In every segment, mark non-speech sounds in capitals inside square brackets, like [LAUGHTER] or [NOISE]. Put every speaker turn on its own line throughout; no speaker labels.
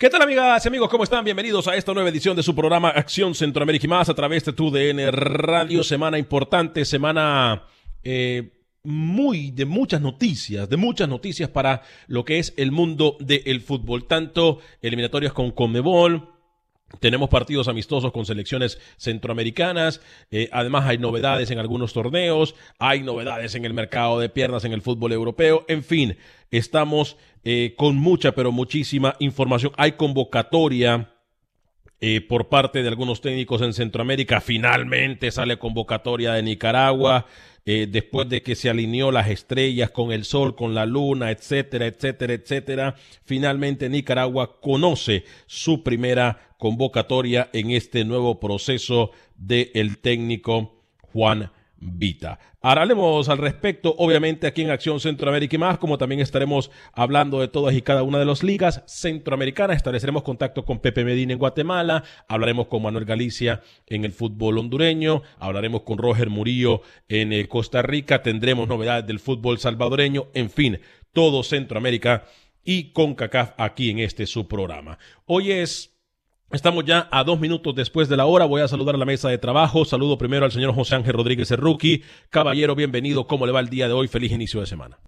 ¿Qué tal amigas y amigos? ¿Cómo están? Bienvenidos a esta nueva edición de su programa Acción Centroamérica y más a través de tu DN Radio. Semana importante, semana eh, muy de muchas noticias, de muchas noticias para lo que es el mundo del fútbol. Tanto eliminatorias con Conmebol, tenemos partidos amistosos con selecciones centroamericanas, eh, además hay novedades en algunos torneos, hay novedades en el mercado de piernas en el fútbol europeo, en fin, estamos eh, con mucha, pero muchísima información. Hay convocatoria eh, por parte de algunos técnicos en Centroamérica, finalmente sale convocatoria de Nicaragua. Eh, después de que se alineó las estrellas con el sol, con la luna, etcétera, etcétera, etcétera, finalmente Nicaragua conoce su primera convocatoria en este nuevo proceso del técnico Juan Vita. Hablaremos al respecto, obviamente, aquí en Acción Centroamérica y más, como también estaremos hablando de todas y cada una de las ligas centroamericanas. Estableceremos contacto con Pepe Medina en Guatemala, hablaremos con Manuel Galicia en el fútbol hondureño, hablaremos con Roger Murillo en eh, Costa Rica, tendremos novedades del fútbol salvadoreño, en fin, todo Centroamérica y con CACAF aquí en este su programa. Hoy es Estamos ya a dos minutos después de la hora. Voy a saludar a la mesa de trabajo. Saludo primero al señor José Ángel Rodríguez Cerruqui. Caballero, bienvenido. ¿Cómo le va el día de hoy? Feliz inicio de semana.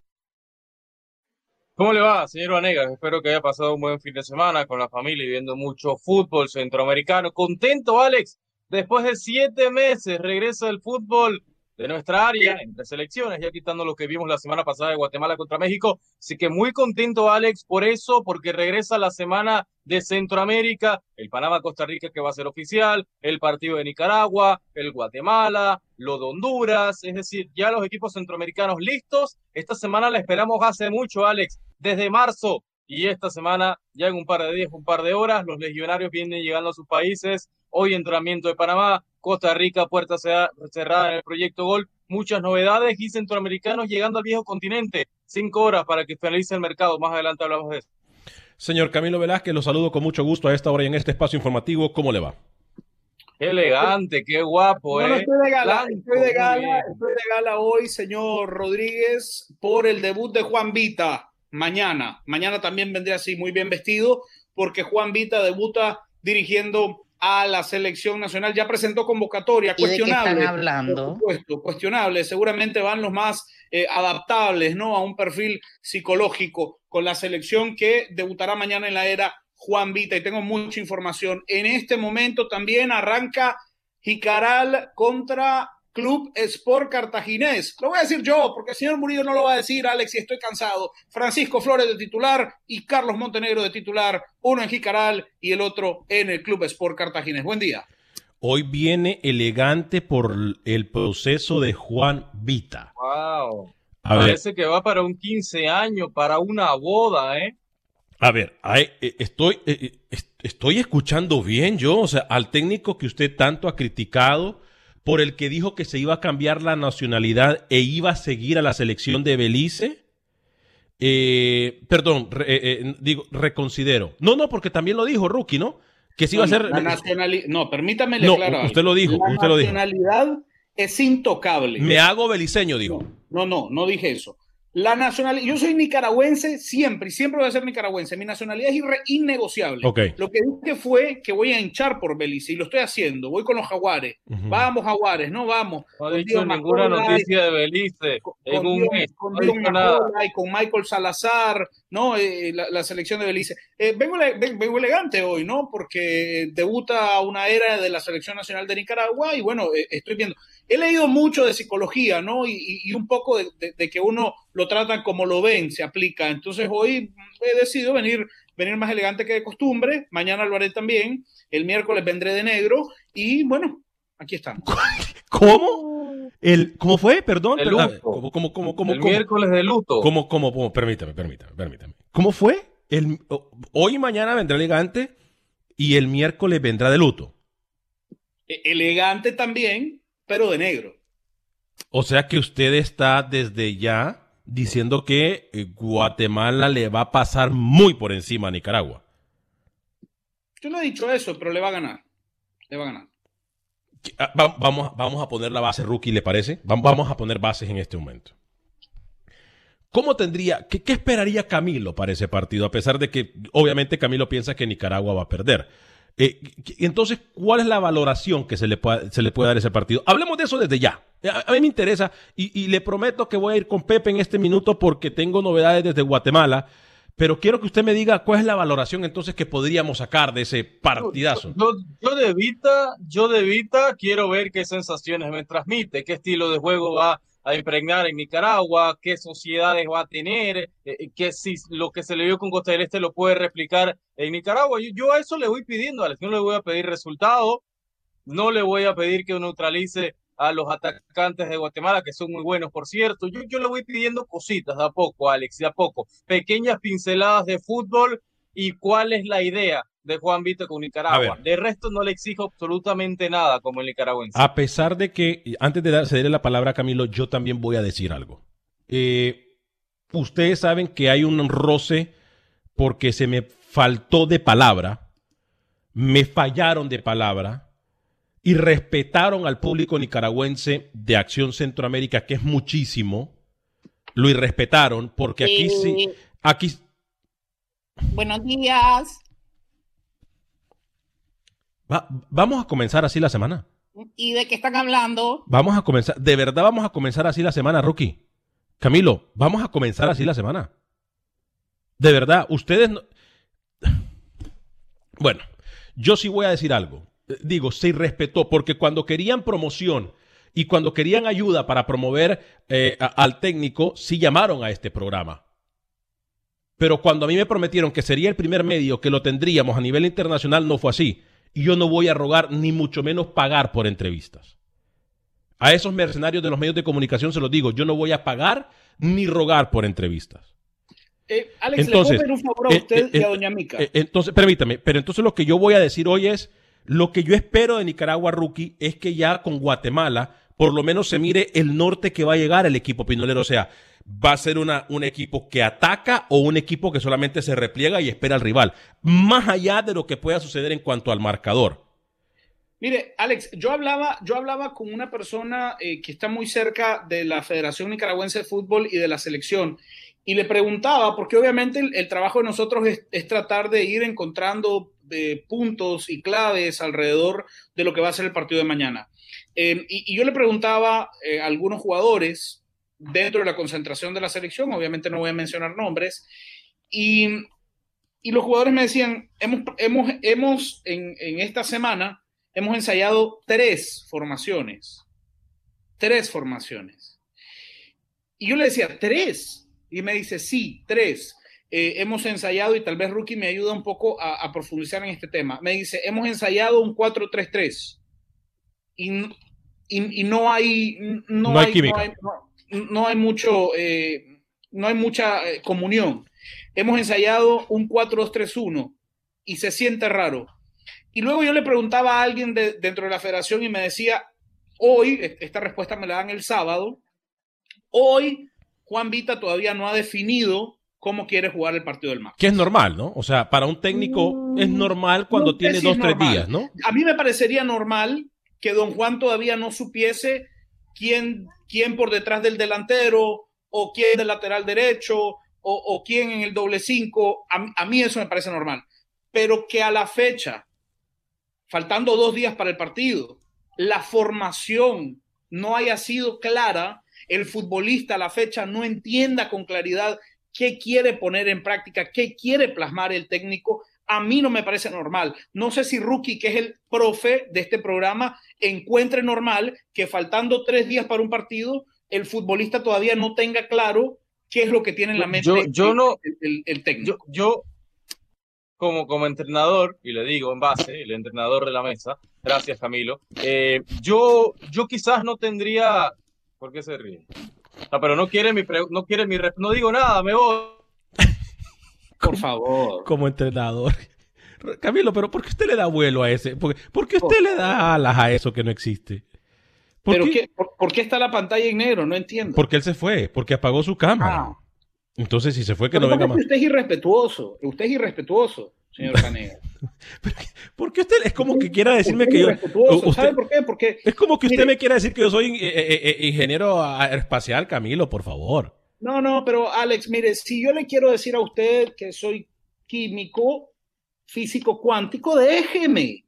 ¿Cómo le va, señor Vanegas? Espero que haya pasado un buen fin de semana con la familia y viendo mucho fútbol centroamericano. Contento, Alex. Después de siete meses regresa el fútbol de nuestra área, entre selecciones, ya quitando lo que vimos la semana pasada de Guatemala contra México. Así que muy contento, Alex, por eso, porque regresa la semana de Centroamérica, el Panamá-Costa Rica que va a ser oficial, el partido de Nicaragua, el Guatemala, lo de Honduras, es decir, ya los equipos centroamericanos listos. Esta semana la esperamos hace mucho, Alex, desde marzo. Y esta semana, ya en un par de días, un par de horas, los legionarios vienen llegando a sus países. Hoy entrenamiento de Panamá, Costa Rica, puerta cerrada en el proyecto Gol. Muchas novedades y centroamericanos llegando al viejo continente. Cinco horas para que finalice el mercado. Más adelante hablamos de eso.
Señor Camilo Velázquez, lo saludo con mucho gusto a esta hora y en este espacio informativo. ¿Cómo le va?
Qué elegante, qué guapo,
Bueno,
¿eh?
estoy de gala, estoy de gala, estoy de gala hoy, señor Rodríguez, por el debut de Juan Vita mañana. Mañana también vendré así muy bien vestido, porque Juan Vita debuta dirigiendo a la selección nacional. Ya presentó convocatoria,
¿Y de qué
cuestionable.
están hablando?
Por supuesto, cuestionable. Seguramente van los más eh, adaptables, ¿no? A un perfil psicológico con la selección que debutará mañana en la era Juan Vita. Y tengo mucha información. En este momento también arranca Jicaral contra Club Sport Cartaginés. Lo voy a decir yo, porque el señor Murillo no lo va a decir, Alex, y estoy cansado. Francisco Flores de titular y Carlos Montenegro de titular, uno en Jicaral y el otro en el Club Sport Cartaginés. Buen día.
Hoy viene elegante por el proceso de Juan Vita.
Wow. Parece que va para un 15 años, para una boda, ¿eh?
A ver, eh, estoy, eh, eh, estoy escuchando bien yo, o sea, al técnico que usted tanto ha criticado, por el que dijo que se iba a cambiar la nacionalidad e iba a seguir a la selección de Belice. perdón, digo, reconsidero. No, no, porque también lo dijo Rookie, ¿no? Que se iba a hacer.
La nacionalidad. No, permítame
no, Usted lo dijo,
la
usted lo dijo.
nacionalidad es intocable.
Me hago beliceño, digo.
No, no, no dije eso. La nacionalidad, yo soy nicaragüense siempre y siempre voy a ser nicaragüense. Mi nacionalidad es innegociable. Lo que dije fue que voy a hinchar por Belice y lo estoy haciendo. Voy con los jaguares. Vamos, jaguares, no vamos.
No ha dicho ninguna noticia de Belice.
Con, y con Michael Salazar, ¿no? Eh, la, selección de Belice. Eh, vengo, vengo, elegante hoy, ¿no? Porque debuta una era de la selección nacional de Nicaragua y bueno, eh, estoy viendo he leído mucho de psicología, ¿no? Y, un poco de, que uno lo trata como lo ven, se aplica. Entonces hoy he decidido venir, venir más elegante que de costumbre. Mañana lo haré también. El miércoles vendré de negro. Y bueno, aquí están.
¿Cómo? El, ¿Cómo fue? Perdón.
El,
¿cómo,
el miércoles de luto.
¿Cómo, cómo, Permítame, permítame, permítame. ¿Cómo fue? El, hoy y mañana vendrá elegante y el miércoles vendrá de luto.
E, elegante también, pero de negro.
O sea que usted está desde ya diciendo que eh, Guatemala le va a pasar muy por encima a Nicaragua.
Yo no he dicho eso, pero le va a ganar. Le va a ganar.
Ah, vamos, vamos a poner la base rookie, ¿le parece? Vamos a poner bases en este momento. ¿Cómo tendría, qué, qué, esperaría Camilo para ese partido? A pesar de que obviamente Camilo piensa que Nicaragua va a perder. Eh, entonces, ¿cuál es la valoración que se le, puede, dar a ese partido? Hablemos de eso desde ya. A, mí me interesa y, le prometo que voy a ir con Pepe en este minuto porque tengo novedades desde Guatemala. Pero quiero que usted me diga cuál es la valoración entonces que podríamos sacar de ese partidazo.
Yo, yo, de Vita, yo de Vita quiero ver qué sensaciones me transmite, qué estilo de juego va a impregnar en Nicaragua, qué sociedades va a tener, eh, eh, que si lo que se le vio con Costa del Este lo puede replicar en Nicaragua. Yo, a eso le voy pidiendo, Alex, no le voy a pedir resultado, no le voy a pedir que neutralice a los atacantes de Guatemala, que son muy buenos, por cierto. Yo, yo le voy pidiendo cositas de a poco, Alex, de a poco. Pequeñas pinceladas de fútbol y cuál es la idea de Juan Vito con Nicaragua. De resto no le exijo absolutamente nada como el nicaragüense.
A pesar de que, antes de cederle la palabra a Camilo, yo también voy a decir algo. Eh, ustedes saben que hay un roce porque se me faltó de palabra, me fallaron de palabra y respetaron al público nicaragüense de Acción Centroamérica, que es muchísimo. Lo irrespetaron porque aquí sí, aquí...
Buenos días
vamos a comenzar así la semana.
¿Y de qué están hablando?
Vamos a comenzar, de verdad vamos a comenzar así la semana, Rookie. Camilo, vamos a comenzar así la semana. De verdad, ustedes no... Bueno, yo sí voy a decir algo. Digo, se irrespetó, porque cuando querían promoción y cuando querían ayuda para promover eh, al técnico, sí llamaron a este programa. Pero cuando a mí me prometieron que sería el primer medio que lo tendríamos a nivel internacional, no fue así y yo no voy a rogar ni mucho menos pagar por entrevistas. A esos mercenarios de los medios de comunicación se los digo, yo no voy a pagar ni rogar por entrevistas.
Eh, Alex, entonces, le puedo un favor a eh, usted y a eh, doña Mica.
entonces, permítame, pero entonces lo que yo voy a decir hoy es, lo que yo espero de Nicaragua Rookie es que ya con Guatemala por lo menos se mire el norte que va a llegar el equipo pinolero. O sea, va a ser una, un equipo que ataca o un equipo que solamente se repliega y espera al rival, más allá de lo que pueda suceder en cuanto al marcador.
Mire, Alex, yo hablaba, yo hablaba con una persona eh, que está muy cerca de la Federación Nicaragüense de Fútbol y de la selección y le preguntaba, porque obviamente el, trabajo de nosotros es, tratar de ir encontrando eh, puntos y claves alrededor de lo que va a ser el partido de mañana. Eh, y, yo le preguntaba a algunos jugadores, dentro de la concentración de la selección, obviamente no voy a mencionar nombres, y, los jugadores me decían, hemos, hemos, hemos en, esta semana, hemos ensayado tres formaciones. tres formaciones. Y yo le decía, ¿tres? Y me dice, sí, tres. Eh, hemos ensayado, y tal vez Rookie me ayuda un poco a, a profundizar en este tema. Me dice, hemos ensayado un 4-3-3. Y, y, y, no hay... No,
No hay
hay,
química.
no hay- no- no hay mucho... eh, no hay mucha eh, comunión. Hemos ensayado un 4-2-3-1 y se siente raro. Y luego yo le preguntaba a alguien de- dentro de la federación y me decía, hoy, esta respuesta me la dan el sábado, hoy Juan Vita todavía no ha definido cómo quiere jugar el partido del MAC.
Que es normal, ¿no? O sea, para un técnico es normal cuando
No
tiene
si
dos,
es
tres días, ¿no?
A mí me parecería normal que don Juan todavía no supiese quién, quién por detrás del delantero o quién del lateral derecho o, quién en el doble cinco. A, a mí eso me parece normal. Pero que a la fecha, faltando dos días para el partido, la formación no haya sido clara, el futbolista a la fecha no entienda con claridad qué quiere poner en práctica, qué quiere plasmar el técnico, a mí no me parece normal. No sé si Rookie, que es el profe de este programa, encuentre normal que faltando tres días para un partido, el futbolista todavía no tenga claro qué es lo que tiene en la mente
Yo- yo
el-
no-
el, el- el técnico.
Yo, como, como entrenador, y le digo en base, el entrenador de la mesa, gracias Camilo, eh, yo, yo quizás no tendría, ¿por qué se ríe? No, pero no quiere mi, no quiere mi, no digo nada, me voy.
Por [LAUGHS] favor.
Como entrenador. Camilo, pero ¿por qué usted le da vuelo a ese? ¿Por, por qué usted le da alas a eso que no existe? ¿Por
Pero
qué?
qué- por, por qué está la pantalla en negro? No entiendo.
Porque él se fue, porque apagó su cámara.
Ah.
Entonces, si se fue, que no venga más.
usted es irrespetuoso. Usted es irrespetuoso, señor [LAUGHS] Canega.
¿Por qué usted es como que quiera decirme
Usted
que yo. usted-
¿Sabe por qué? Porque
es como que usted
Mire.
me quiera decir que yo soy eh, eh, eh, ingeniero aeroespacial, Camilo, por favor.
No, no, pero Alex, mire, si yo le quiero decir a usted que soy químico, físico cuántico, déjeme.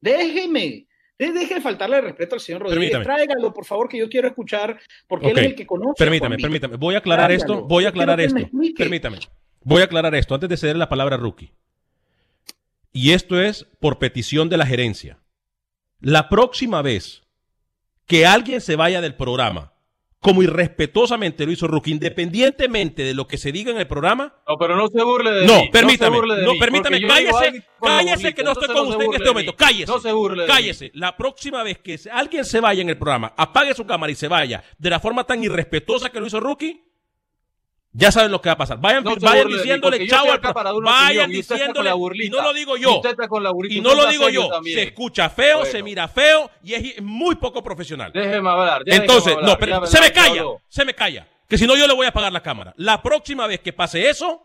Déjeme. De- Deje de faltarle el respeto al señor Rodríguez.
Permítame.
Tráigalo, por favor, que yo quiero escuchar, porque él es el que conoce.
Permítame, permítame. Voy a aclarar
Tráigalo.
esto. Voy a aclarar esto. Permítame. Voy a aclarar esto antes de ceder la palabra a Rookie. Y esto es por petición de la gerencia. La próxima vez que alguien se vaya del programa, como irrespetuosamente lo hizo Rookie, independientemente de lo que se diga en el programa,
No, pero no se burle de
no,
mí.
permítame,
se burle de
no,
mí,
permítame, cállese, cállese que no estoy con usted en este momento, cállese.
No se burle.
Cállese. La próxima vez que alguien se vaya en el programa, apague su cámara y se vaya de la forma tan irrespetuosa que lo hizo Rookie, ya saben lo que va a pasar. Vayan,
No
vayan
burle
diciéndole chao al Vayan diciéndole. Y no lo digo yo. Y no lo digo yo. Se escucha feo,
Bueno.
se mira feo y es muy poco profesional.
Déjeme hablar.
Entonces,
hablar,
no, pero se me calla, se me calla. Que si no, yo le voy a apagar la cámara. La próxima vez que pase eso,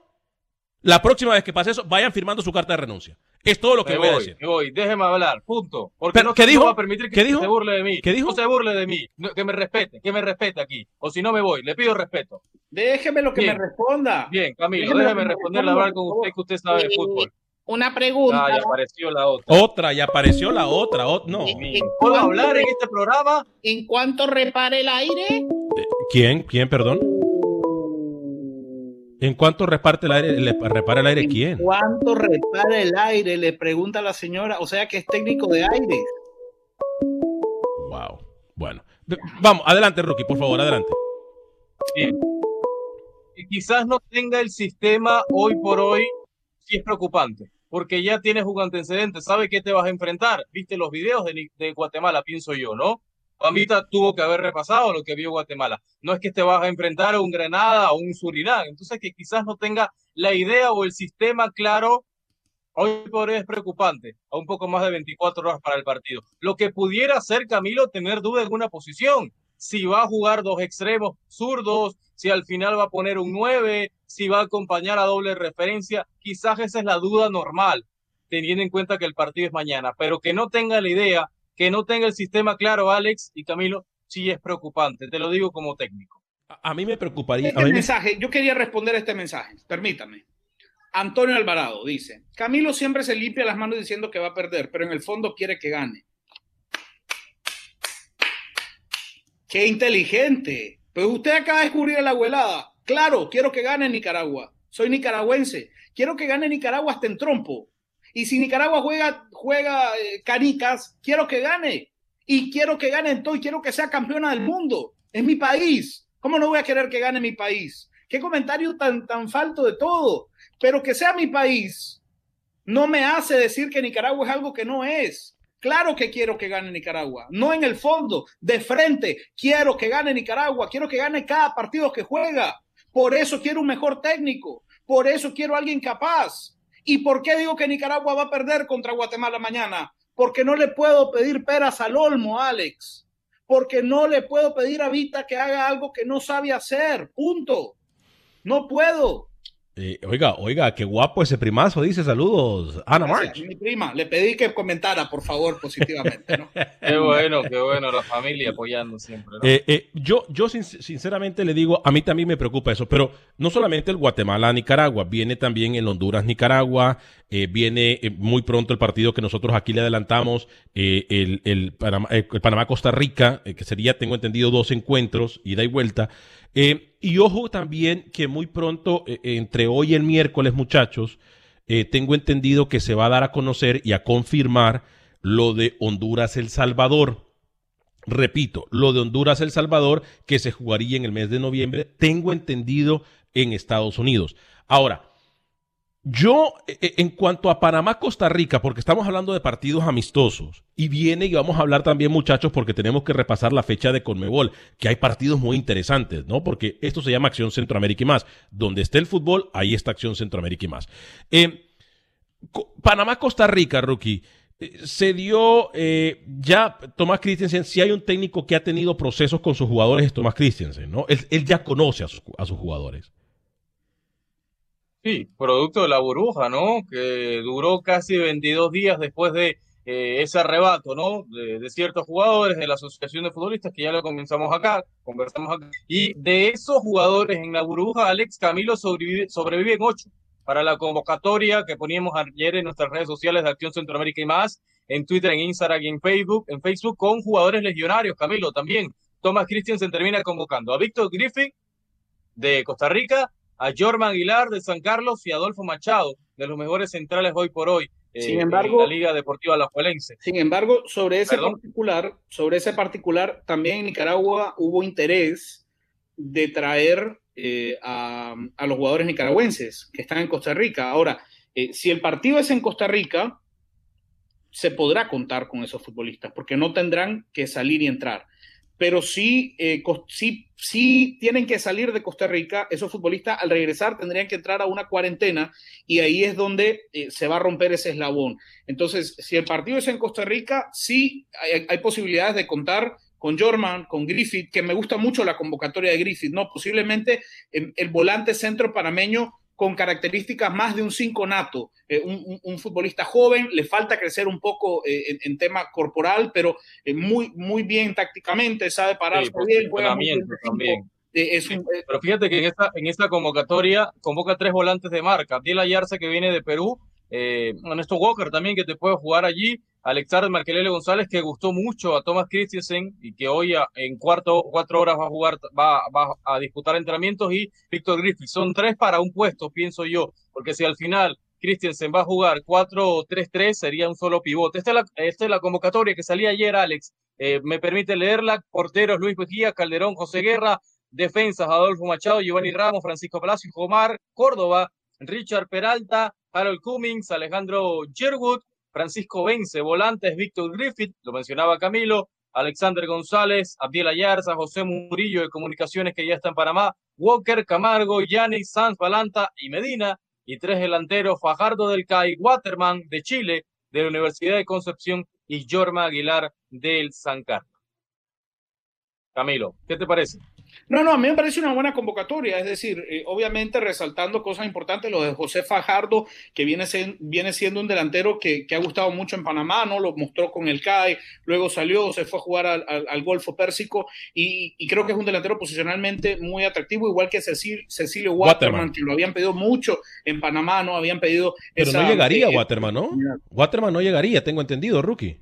la próxima vez que pase eso, vayan firmando su carta de renuncia. Es todo lo que
Me
voy a decir.
me voy, déjeme hablar, punto. Porque
Pero,
no,
¿qué
no
dijo?
va a permitir que
¿Qué dijo?
se burle de mí.
¿Qué dijo?
No se burle de mí. No, que me respete, que me respete aquí. O si no me voy, le pido respeto.
Déjeme lo que
Bien.
me responda.
Bien, Camilo,
Déjeme
déjeme
que me
responderle a
responda,
hablar con usted que usted sabe de
Eh,
fútbol.
Una pregunta.
Ah, ya apareció la otra.
Otra, y apareció la otra. ot- no.
¿Puedo hablar en este programa?
¿En cuanto repare el aire?
¿Quién? ¿Quién, perdón? ¿En cuánto reparte el aire? le- ¿Repara el aire quién?
¿Cuánto repara el aire? Le pregunta la señora. O sea que es técnico de aire.
Wow. Bueno. Vamos, adelante, Rookie, por favor, adelante.
Bien. Y quizás no tenga el sistema hoy por hoy, sí es preocupante, porque ya tienes un antecedente, sabe qué te vas a enfrentar. Viste los videos de, de Guatemala, pienso yo, ¿no? Juanvita tuvo que haber repasado lo que vio Guatemala. No es que te vas a enfrentar a un Granada o un Surinam, entonces que quizás no tenga la idea o el sistema claro. Hoy por hoy es preocupante, a un poco más de 24 horas para el partido. Lo que pudiera hacer Camilo tener duda en una posición, si va a jugar dos extremos zurdos, si al final va a poner un 9, si va a acompañar a doble referencia, quizás esa es la duda normal, teniendo en cuenta que el partido es mañana, pero que no tenga la idea, que no tenga el sistema claro, Alex y Camilo, sí es preocupante, te lo digo como técnico.
A, a mí me preocuparía. a
Este
me-
mensaje, yo quería responder a este mensaje. Permítame. Antonio Alvarado dice: Camilo siempre se limpia las manos diciendo que va a perder, pero en el fondo quiere que gane. ¡Qué inteligente! Pues usted acaba de descubrir la abuelada. Claro, quiero que gane Nicaragua. Soy nicaragüense. Quiero que gane Nicaragua hasta en trompo. Y si Nicaragua juega, juega eh, canicas, quiero que gane. y quiero que gane todo y quiero que sea campeona del mundo. Es mi país. ¿Cómo no voy a querer que gane mi país? Qué comentario tan, tan falto de todo. Pero que sea mi país no me hace decir que Nicaragua es algo que no es. Claro que quiero que gane Nicaragua, no en el fondo, de frente. Quiero que gane Nicaragua, quiero que gane cada partido que juega. Por eso quiero un mejor técnico, por eso quiero alguien capaz. ¿Y por qué digo que Nicaragua va a perder contra Guatemala mañana? Porque no le puedo pedir peras al olmo, Alex. Porque no le puedo pedir a Vita que haga algo que no sabe hacer. Punto. No puedo.
Eh, oiga, oiga, qué guapo ese primazo, dice saludos. Ana March.
Mi prima, le pedí que comentara, por favor, positivamente. ¿no? [LAUGHS]
qué bueno, qué bueno, la familia apoyando siempre. ¿no?
Eh, eh, yo, yo sin, sinceramente le digo, a mí también me preocupa eso, pero no solamente el Guatemala-Nicaragua, viene también el Honduras-Nicaragua, viene muy pronto el partido que nosotros aquí le adelantamos, el, el Panamá-Costa Rica, que sería, tengo entendido, dos encuentros, ida y vuelta. Eh, y ojo también que muy pronto, eh, entre hoy y el miércoles, muchachos, eh, tengo entendido que se va a dar a conocer y a confirmar lo de Honduras-El Salvador. Repito, lo de Honduras-El Salvador que se jugaría en el mes de noviembre, tengo entendido en Estados Unidos. Ahora, yo, e, e, en cuanto a Panamá-Costa Rica, porque estamos hablando de partidos amistosos, y viene y vamos a hablar también, muchachos, porque tenemos que repasar la fecha de Conmebol, que hay partidos muy interesantes, ¿no? Porque esto se llama Acción Centroamérica y más. Donde esté el fútbol, ahí está Acción Centroamérica y más. Eh, Panamá-Costa Rica, rookie. Eh, se dio eh, ya Tomás Christensen, si hay un técnico que ha tenido procesos con sus jugadores, es Tomás Christensen, ¿no? Él, él ya conoce a sus, a sus jugadores.
Sí, producto de la burbuja, ¿no? Que duró casi 22 días después de eh, ese arrebato, ¿no? De, de, ciertos jugadores de la Asociación de Futbolistas, que ya lo comenzamos acá, conversamos acá. Y de esos jugadores en la burbuja, Alex Camilo sobrevive, en ocho para la convocatoria que poníamos ayer en nuestras redes sociales de Acción Centroamérica y más, en Twitter, en Instagram y en Facebook, en Facebook con jugadores legionarios, Camilo, también. Thomas Christiansen termina convocando a Víctor Griffith de Costa Rica, a Jorman Aguilar de San Carlos y Adolfo Machado, de los mejores centrales hoy por hoy.
Eh, sin embargo,
en la Liga Deportiva La Juelense.
Sin embargo, sobre ese ¿Perdón? particular, sobre ese particular, también en Nicaragua hubo interés de traer eh, a, a, los jugadores nicaragüenses que están en Costa Rica. Ahora, eh, si el partido es en Costa Rica, se podrá contar con esos futbolistas, porque no tendrán que salir y entrar pero sí, eh, sí, sí tienen que salir de Costa Rica. Esos futbolistas al regresar tendrían que entrar a una cuarentena y ahí es donde eh, se va a romper ese eslabón. Entonces, si el partido es en Costa Rica, sí hay, posibilidades de contar con Jorman, con Griffith, que me gusta mucho la convocatoria de Griffith, ¿no? Posiblemente el, el volante centro panameño con características más de un cinco nato, eh, un, un, futbolista joven, le falta crecer un poco eh, en, en, tema corporal, pero eh, muy, muy bien tácticamente, sabe pararse
sí,
bien,
juega muy bien también. Es un, pero fíjate que en esta, en esta convocatoria convoca tres volantes de marca, Abdiel Ayarza que viene de Perú, eh, Ernesto Walker también que te puede jugar allí, Alexander Marquelele González que gustó mucho a Thomas Christensen y que hoy a, en cuarto, cuatro horas va a jugar, va, va a disputar entrenamientos y Víctor Griffith. Son tres para un puesto, pienso yo, porque si al final Christensen va a jugar 4-3-3 sería un solo pivote. Esta es la, esta es la convocatoria que salía ayer, Alex. Eh, me permite leerla. Porteros Luis Mejía, Calderón, José Guerra. Defensas Adolfo Machado, Giovanni Ramos, Francisco Palacio, Omar Córdoba, Richard Peralta, Harold Cummings, Alejandro Sherwood, Francisco Vence, volantes, Víctor Griffith, lo mencionaba Camilo, Alexander González, Abdiel Ayarza, José Murillo de Comunicaciones que ya está en Panamá, Walker, Camargo, Yanis, Sanz, Balanta y Medina, y tres delanteros, Fajardo del CAI, Waterman de Chile, de la Universidad de Concepción y Jorma Aguilar del San Carlos. Camilo, ¿qué te parece?
No, no, a mí me parece una buena convocatoria, es decir, eh, obviamente resaltando cosas importantes, lo de José Fajardo, que viene, sen, viene siendo un delantero que, que, ha gustado mucho en Panamá, ¿no? Lo mostró con el CAI, luego salió, se fue a jugar al, al, al Golfo Pérsico y, y, creo que es un delantero posicionalmente muy atractivo, igual que Cecil, Cecilio Waterman, Waterman, que lo habían pedido mucho en Panamá, ¿no? Habían pedido...
Pero esa, no llegaría eh, Waterman, ¿no? Waterman no llegaría, tengo entendido, rookie.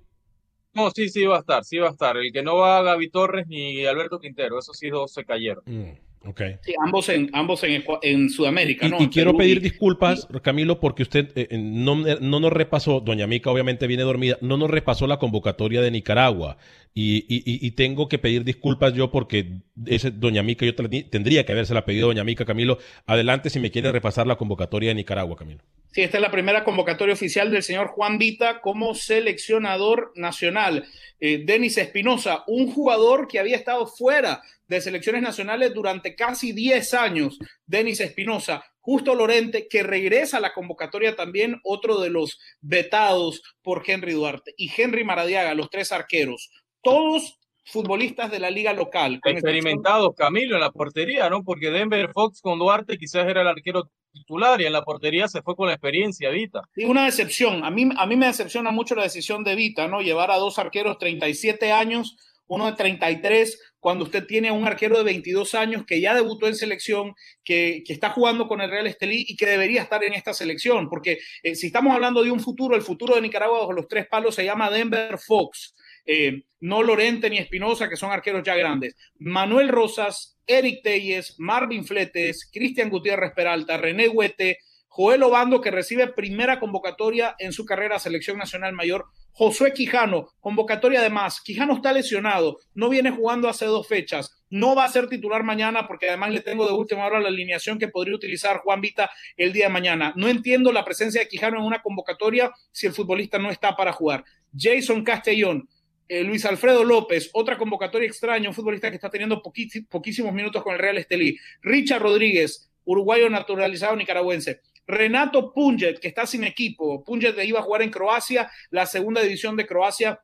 No, sí, sí va a estar, sí va a estar. El que no va a Gaby Torres ni Alberto Quintero, esos sí dos se cayeron.
Mm, okay.
Sí, ambos en, ambos en, en Sudamérica,
y,
¿no?
Y, quiero pedir disculpas, Camilo, porque usted eh, no, no, nos repasó, doña Mica obviamente viene dormida, no nos repasó la convocatoria de Nicaragua. Y, y, y, tengo que pedir disculpas yo porque ese Doña Mica, yo tendría que habérsela pedido Doña Mica, Camilo. Adelante si me quiere repasar la convocatoria de Nicaragua, Camilo.
Sí, esta es la primera convocatoria oficial del señor Juan Vita como seleccionador nacional. Eh, Denis Espinosa, un jugador que había estado fuera de selecciones nacionales durante casi 10 años. Denis Espinosa, Justo Lorente, que regresa a la convocatoria también, otro de los vetados por Henry Duarte, y Henry Maradiaga, los tres arqueros todos futbolistas de la liga local.
Experimentados, Camilo, en la portería, ¿no? Porque Denver Fox con Duarte quizás era el arquero titular y en la portería se fue con la experiencia, Vita.
Y una decepción. A mí, a mí me decepciona mucho la decisión de Vita, ¿no? Llevar a dos arqueros 37 años, uno de 33, cuando usted tiene a un arquero de 22 años que ya debutó en selección, que, que está jugando con el Real Estelí y que debería estar en esta selección. Porque eh, si estamos hablando de un futuro, el futuro de Nicaragua bajo los tres palos se llama Denver Fox eh, no Lorente ni Espinosa, que son arqueros ya grandes. Manuel Rosas, Eric Telles, Marvin Fletes, Cristian Gutiérrez Peralta, René Huete, Joel Obando, que recibe primera convocatoria en su carrera a Selección Nacional Mayor. Josué Quijano, convocatoria además. Quijano está lesionado, no viene jugando hace dos fechas, no va a ser titular mañana porque además le tengo de última hora la alineación que podría utilizar Juan Vita el día de mañana. No entiendo la presencia de Quijano en una convocatoria si el futbolista no está para jugar. Jason Castellón, eh, Luis Alfredo López, otra convocatoria extraña, un futbolista que está teniendo poquísimos minutos con el Real Estelí. Richard Rodríguez, uruguayo naturalizado nicaragüense. Renato Punget, que está sin equipo. Punget iba a jugar en Croacia, la segunda división de Croacia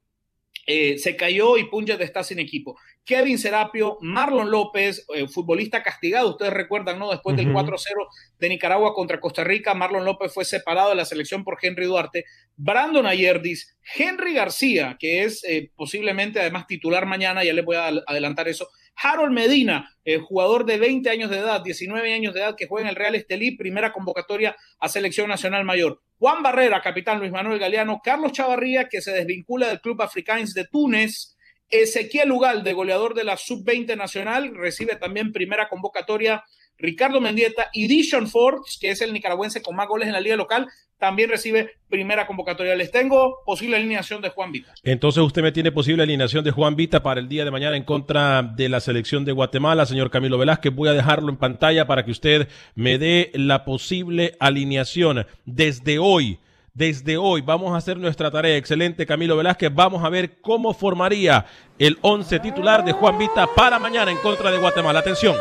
eh, se cayó y Punget está sin equipo. Kevin Serapio, Marlon López, eh, futbolista castigado, ustedes recuerdan, ¿no? Después del 4-0 de Nicaragua contra Costa Rica, Marlon López fue separado de la selección por Henry Duarte. Brandon Ayerdis, Henry García, que es eh, posiblemente además titular mañana, ya les voy a adelantar eso. Harold Medina, jugador de 20 años de edad, 19 años de edad, que juega en el Real Estelí, primera convocatoria a selección nacional mayor. Juan Barrera, capitán Luis Manuel Galeano, Carlos Chavarría, que se desvincula del Club Africains de Túnez, Ezequiel de goleador de la Sub-20 Nacional, recibe también primera convocatoria. Ricardo Mendieta y Dishon Forbes, que es el nicaragüense con más goles en la liga local, también recibe primera convocatoria. Les tengo posible alineación de Juan Vita.
Entonces usted me tiene posible alineación de Juan Vita para el día de mañana en contra de la selección de Guatemala, señor Camilo Velázquez. Voy a dejarlo en pantalla para que usted me dé la posible alineación desde hoy desde hoy vamos a hacer nuestra tarea. Excelente, Camilo Velázquez. Vamos a ver cómo formaría el once titular de Juan Vita para mañana en contra de Guatemala. Atención.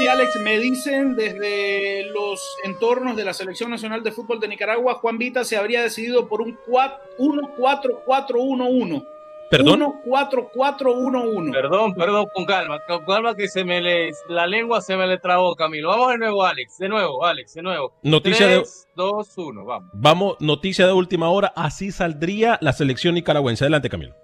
Y Alex, me dicen desde los entornos de la Selección Nacional de Fútbol de Nicaragua, Juan Vita se habría decidido por un 1-4-4-1-1.
Perdón.
1-4-4-1-1.
Perdón, perdón, con calma, con calma que se me le, la lengua se me le trabó, Camilo. Vamos de nuevo, Alex, de nuevo, Alex, de nuevo.
Noticia
3,
de
2, 1, vamos.
Vamos, noticia de última hora, así saldría la selección nicaragüense. Adelante, Camilo.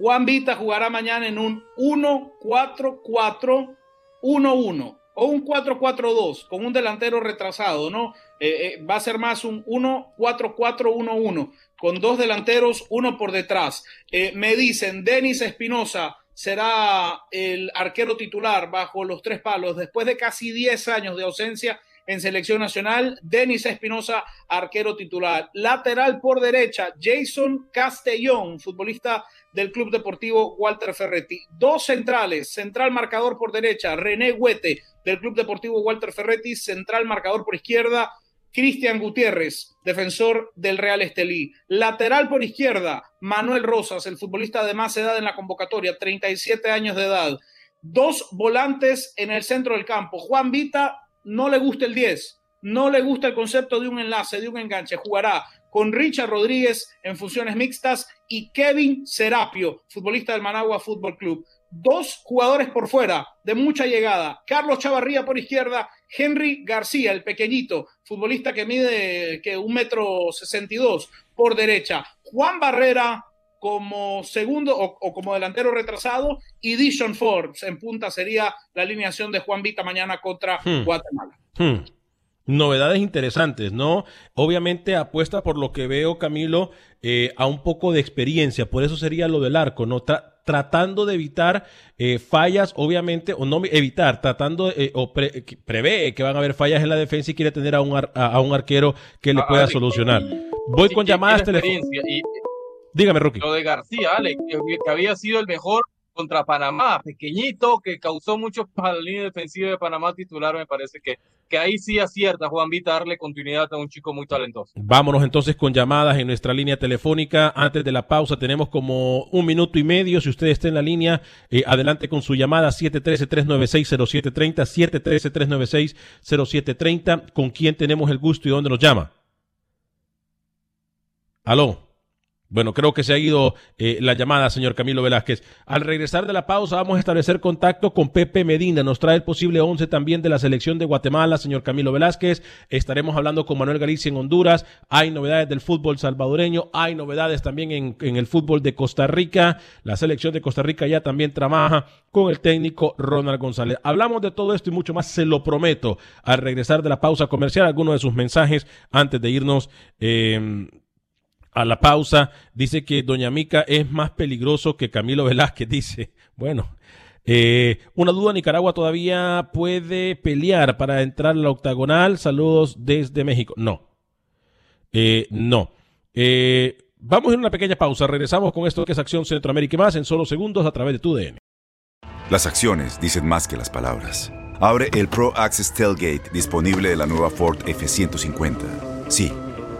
Juan Vita jugará mañana en un 1-4-4-1-1 o un 4-4-2 con un delantero retrasado, ¿no? Eh, eh, va a ser más un 1-4-4-1-1 con dos delanteros, uno por detrás. Eh, me dicen, Denis Espinosa será el arquero titular bajo los tres palos después de casi 10 años de ausencia en selección nacional. Denis Espinosa, arquero titular. Lateral por derecha, Jason Castellón, futbolista del Club Deportivo Walter Ferretti. Dos centrales, central marcador por derecha, René Huete del Club Deportivo Walter Ferretti, central marcador por izquierda, Cristian Gutiérrez, defensor del Real Estelí. Lateral por izquierda, Manuel Rosas, el futbolista de más edad en la convocatoria, 37 años de edad. Dos volantes en el centro del campo. Juan Vita no le gusta el 10, no le gusta el concepto de un enlace, de un enganche. Jugará con Richard Rodríguez en funciones mixtas y Kevin Serapio, futbolista del Managua Fútbol Club. Dos jugadores por fuera, de mucha llegada. Carlos Chavarría por izquierda Henry García, el pequeñito, futbolista que mide que un metro sesenta y dos por derecha. Juan Barrera como segundo o, como delantero retrasado y Dishon Forbes en punta sería la alineación de Juan Vita mañana contra hmm. Guatemala.
Hmm. Novedades interesantes, ¿no? Obviamente apuesta por lo que veo, Camilo, eh, a un poco de experiencia, por eso sería lo del arco, ¿no? tratando de evitar eh, fallas, obviamente, o no evitar, tratando eh, o pre- que prevé que van a haber fallas en la defensa y quiere tener a un, ar- a, a un arquero que le
Ah,
pueda solucionar. Voy
Sí,
con llamadas telefónicas. Dígame, Rookie.
lo de García, Alex, que, que había sido el mejor contra Panamá, pequeñito, que causó mucho para la línea defensiva de Panamá titular, me parece que, que ahí sí acierta Juan Vita darle continuidad a un chico muy talentoso.
Vámonos entonces con llamadas en nuestra línea telefónica. Antes de la pausa tenemos como un minuto y medio. Si usted está en la línea, eh, adelante con su llamada 713-396-0730, 713-396-0730. ¿Con quién tenemos el gusto y dónde nos llama? Aló. Bueno, creo que se ha ido eh, la llamada, señor Camilo Velázquez. Al regresar de la pausa, vamos a establecer contacto con Pepe Medina. Nos trae el posible 11 también de la selección de Guatemala, señor Camilo Velázquez. Estaremos hablando con Manuel Galicia en Honduras. Hay novedades del fútbol salvadoreño. Hay novedades también en, en el fútbol de Costa Rica. La selección de Costa Rica ya también trabaja con el técnico Ronald González. Hablamos de todo esto y mucho más, se lo prometo, al regresar de la pausa comercial. Algunos de sus mensajes antes de irnos. eh, a la pausa. Dice que Doña Mica es más peligroso que Camilo Velázquez. [LAUGHS] Dice, bueno, eh, una duda, Nicaragua todavía puede pelear para entrar a la octagonal. Saludos desde México. No, Eh, no. Eh, vamos a una pequeña pausa. Regresamos con esto que es Acción Centroamérica y más en solo segundos a través de tu DN.
Las acciones dicen más que las palabras. Abre el Pro Access Tailgate disponible de la nueva Ford F-150. Sí,